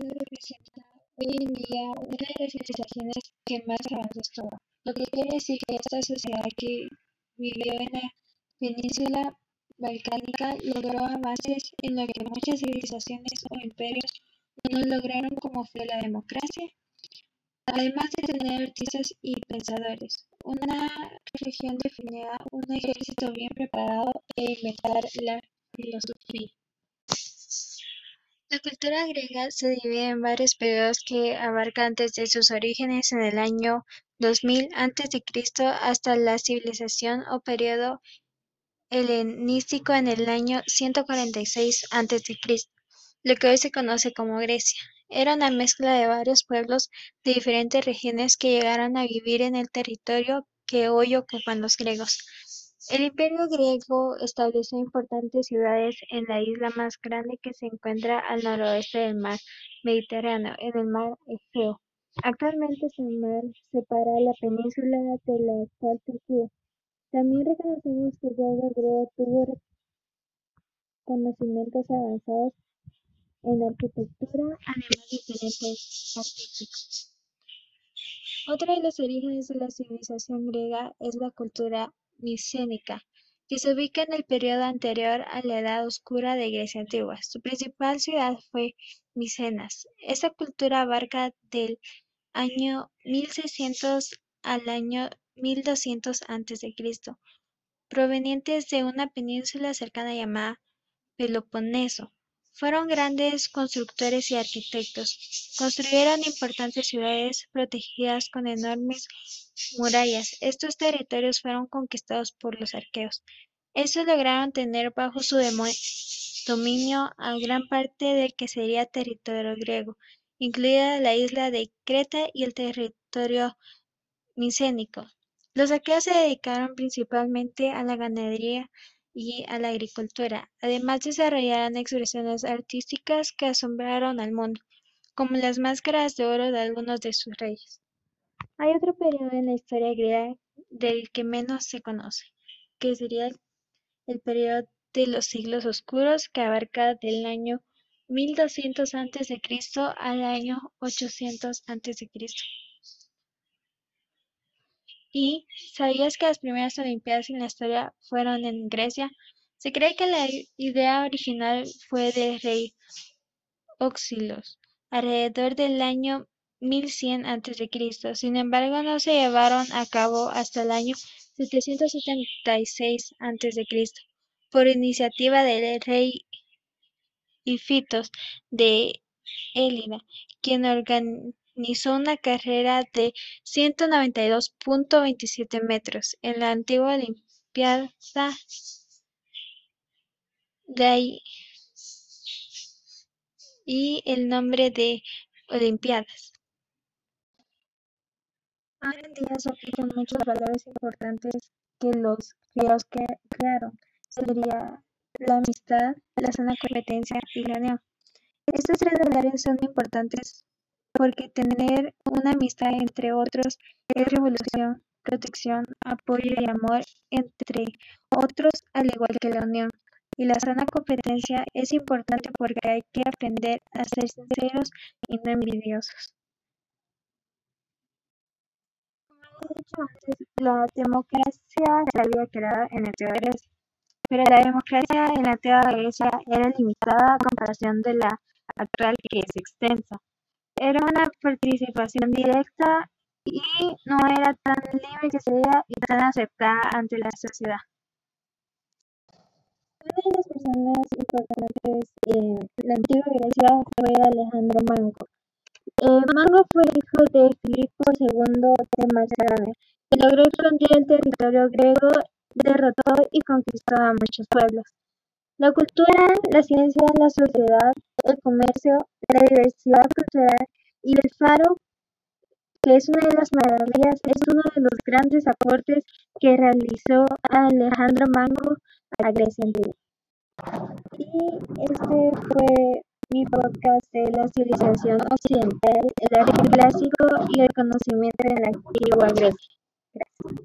Representa hoy en día una de las civilizaciones que más avanzó todo, lo que quiere decir que esta sociedad que vivió en la península balcánica logró avances en lo que muchas civilizaciones o imperios no lograron como fue la democracia, además de tener artistas y pensadores. Una región definida, un ejército bien preparado e inventar la filosofía. Cultura griega se divide en varios periodos que abarcan desde sus orígenes en el año 2000 a.C. hasta la civilización o periodo helenístico en el año 146 a.C., lo que hoy se conoce como Grecia. Era una mezcla de varios pueblos de diferentes regiones que llegaron a vivir en el territorio que hoy ocupan los griegos. El Imperio griego estableció importantes ciudades en la isla más grande que se encuentra al noroeste del mar Mediterráneo, en el mar Egeo. Actualmente ese mar separa la península de la actual Turquía. También reconocemos que el pueblo griego tuvo conocimientos avanzados en arquitectura, además de talentos artísticos. Otro de los orígenes de la civilización griega es la cultura micénica, que se ubica en el periodo anterior a la Edad Oscura de Grecia antigua. Su principal ciudad fue Micenas. Esta cultura abarca del año 1600 al año 1200 a.C., provenientes de una península cercana llamada Peloponeso. Fueron grandes constructores y arquitectos. Construyeron importantes ciudades protegidas con enormes murallas. Estos territorios fueron conquistados por los arqueos. Estos lograron tener bajo su dominio a gran parte del que sería territorio griego, incluida la isla de Creta y el territorio micénico. Los arqueos se dedicaron principalmente a la ganadería y a la agricultura. Además desarrollaron expresiones artísticas que asombraron al mundo, como las máscaras de oro de algunos de sus reyes. Hay otro periodo en la historia griega del que menos se conoce, que sería el periodo de los siglos oscuros que abarca del año 1200 a.C. al año 800 a.C. ¿Y sabías que las primeras Olimpiadas en la historia fueron en Grecia? Se cree que la idea original fue del rey Oxilos, alrededor del año 1100 a.C. Sin embargo, no se llevaron a cabo hasta el año 776 a.C. por iniciativa del rey Ifitos de Élida, quien organizó organizó una carrera de 192.27 metros en la antigua Olimpiada de ahí y el nombre de Olimpiadas. Hoy en día se aplican muchos valores importantes que los griegos crearon. Sería la amistad, la sana competencia y la unión. Estos tres valores son importantes porque tener una amistad entre otros es revolución, protección, apoyo y amor entre otros, al igual que la unión. Y la sana competencia es importante porque hay que aprender a ser sinceros y no envidiosos. Como he dicho antes, la democracia se había creado en la antigua pero la democracia en la antigua era limitada a comparación de la actual que es extensa. Era una participación directa y no era tan libre que sería y tan aceptada ante la sociedad. Una de las personas importantes en la antigua Grecia fue Alejandro Manco. Eh, Manco fue hijo de Filipo II de Macedonia, que logró expandir el territorio griego, derrotó y conquistó a muchos pueblos. La cultura, la ciencia, la sociedad, el comercio, la diversidad cultural y el faro, que es una de las maravillas, es uno de los grandes aportes que realizó Alejandro Mango a Grecia antigua. Y este fue mi podcast de la civilización occidental, el arte clásico y el conocimiento de la antigua Grecia. Gracias.